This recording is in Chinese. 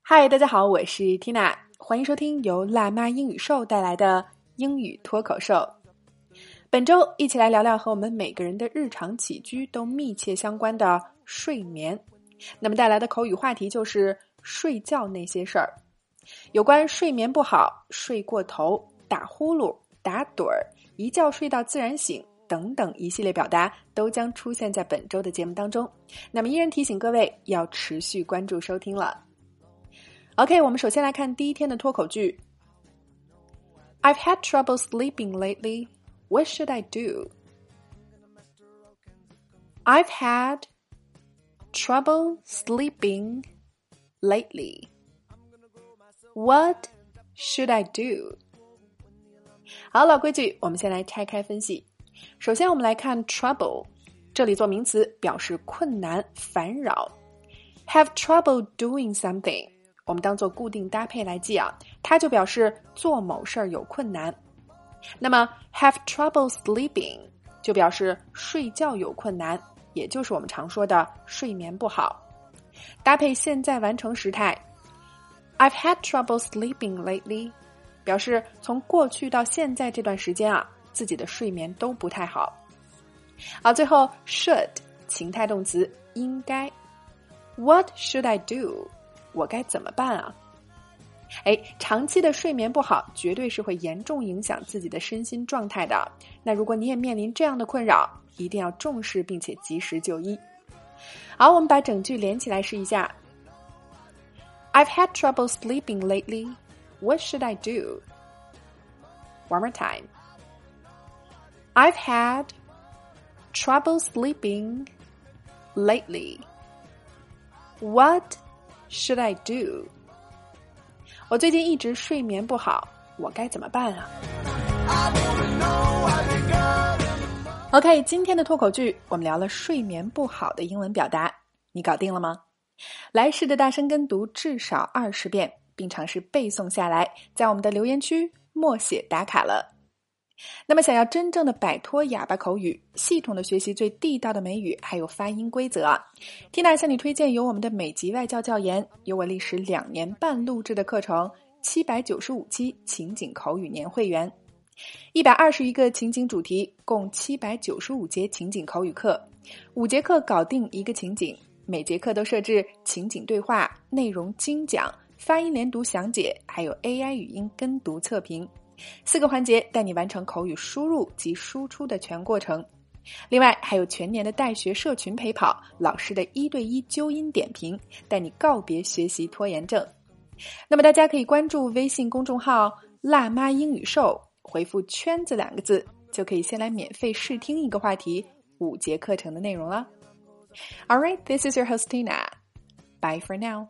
嗨，大家好，我是 Tina，欢迎收听由辣妈英语秀带来的英语脱口秀。本周一起来聊聊和我们每个人的日常起居都密切相关的睡眠。那么带来的口语话题就是睡觉那些事儿。有关睡眠不好、睡过头、打呼噜、打盹儿、一觉睡到自然醒等等一系列表达，都将出现在本周的节目当中。那么依然提醒各位要持续关注收听了。OK，我们首先来看第一天的脱口剧。I've had trouble sleeping lately. What should I do? I've had trouble sleeping lately. What should I do? 好，老规矩，我们先来拆开分析。 首先，我们来看 trouble，这里做名词，表示困难、烦扰。Have trouble doing something。我们当做固定搭配来记啊，它就表示做某事儿有困难。那么 have trouble sleeping 就表示睡觉有困难，也就是我们常说的睡眠不好。搭配现在完成时态，I've had trouble sleeping lately，表示从过去到现在这段时间啊，自己的睡眠都不太好。好，最后 should 情态动词应该，What should I do？我该怎么办啊？哎，长期的睡眠不好，绝对是会严重影响自己的身心状态的。那如果你也面临这样的困扰，一定要重视并且及时就医。好，我们把整句连起来试一下。I've had trouble sleeping lately. What should I do? One more time. I've had trouble sleeping lately. What should I do? 我最近一直睡眠不好，我该怎么办啊？OK，今天的脱口剧我们聊了睡眠不好的英文表达，你搞定了吗？来试着大声跟读至少二十遍，并尝试背诵下来，在我们的留言区默写打卡了。那么，想要真正的摆脱哑巴口语，系统的学习最地道的美语，还有发音规则，Tina 向你推荐由我们的美籍外教教研，有我历时两年半录制的课程七百九十五期情景口语年会员，一百二十余个情景主题，共七百九十五节情景口语课，五节课搞定一个情景，每节课都设置情景对话、内容精讲、发音连读详解，还有 AI 语音跟读测评。四个环节带你完成口语输入及输出的全过程，另外还有全年的带学社群陪跑，老师的一对一纠音点评，带你告别学习拖延症。那么大家可以关注微信公众号“辣妈英语秀”，回复“圈子”两个字，就可以先来免费试听一个话题五节课程的内容了。All right, this is your host Tina. Bye for now.